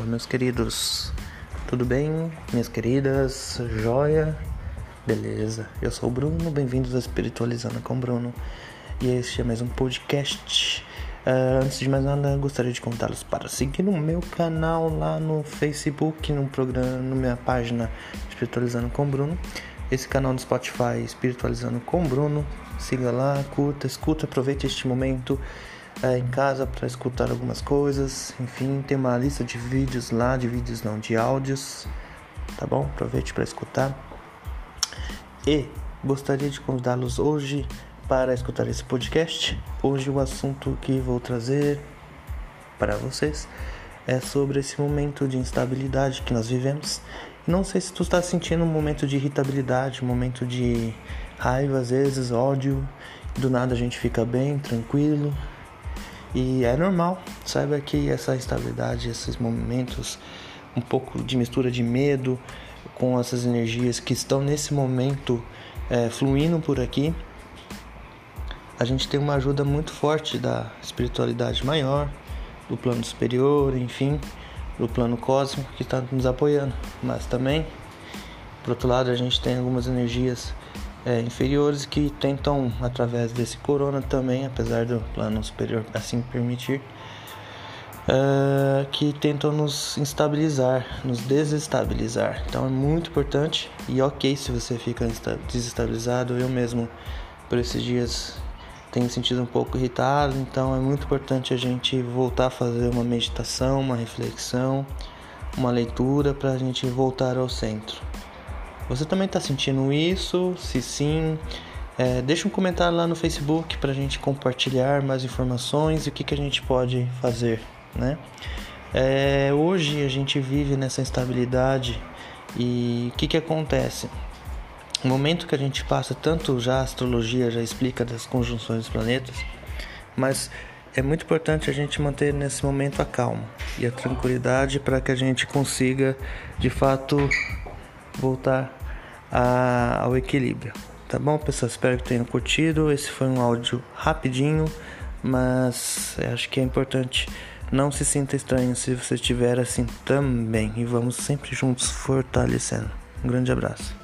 Oi, meus queridos, tudo bem? Minhas queridas, joia? Beleza, eu sou o Bruno, bem-vindos a Espiritualizando com Bruno e este é mais um podcast. Uh, antes de mais nada, gostaria de convidá-los para seguir no meu canal lá no Facebook, no programa, na minha página Espiritualizando com Bruno. Esse canal no Spotify, Espiritualizando com Bruno. Siga lá, curta, escuta, aproveite este momento é, em casa para escutar algumas coisas. Enfim, tem uma lista de vídeos lá, de vídeos não, de áudios, tá bom? Aproveite para escutar. E gostaria de convidá-los hoje para escutar esse podcast. Hoje o assunto que vou trazer para vocês é sobre esse momento de instabilidade que nós vivemos. Não sei se tu está sentindo um momento de irritabilidade, um momento de raiva, às vezes ódio. Do nada a gente fica bem, tranquilo, e é normal, saiba que essa instabilidade, esses momentos, um pouco de mistura de medo com essas energias que estão nesse momento é, fluindo por aqui, a gente tem uma ajuda muito forte da espiritualidade maior, do plano superior, enfim, do plano cósmico que está nos apoiando. Mas também, por outro lado, a gente tem algumas energias é, inferiores que tentam, através desse corona também, apesar do plano superior assim permitir, é, que tentam nos instabilizar, nos desestabilizar. Então é muito importante e ok se você fica desestabilizado. Eu mesmo, por esses dias, tenho sentido um pouco irritado, então é muito importante a gente voltar a fazer uma meditação, uma reflexão, uma leitura para a gente voltar ao centro. Você também está sentindo isso? Se sim, é, deixa um comentário lá no Facebook para a gente compartilhar mais informações e o que, que a gente pode fazer, né? É, hoje a gente vive nessa instabilidade e o que, que acontece? O momento que a gente passa, tanto já a astrologia já explica das conjunções dos planetas, mas é muito importante a gente manter nesse momento a calma e a tranquilidade para que a gente consiga de fato voltar a, ao equilíbrio. Tá bom, pessoal? Espero que tenham curtido. Esse foi um áudio rapidinho, mas acho que é importante. Não se sinta estranho se você estiver assim também. E vamos sempre juntos fortalecendo. Um grande abraço.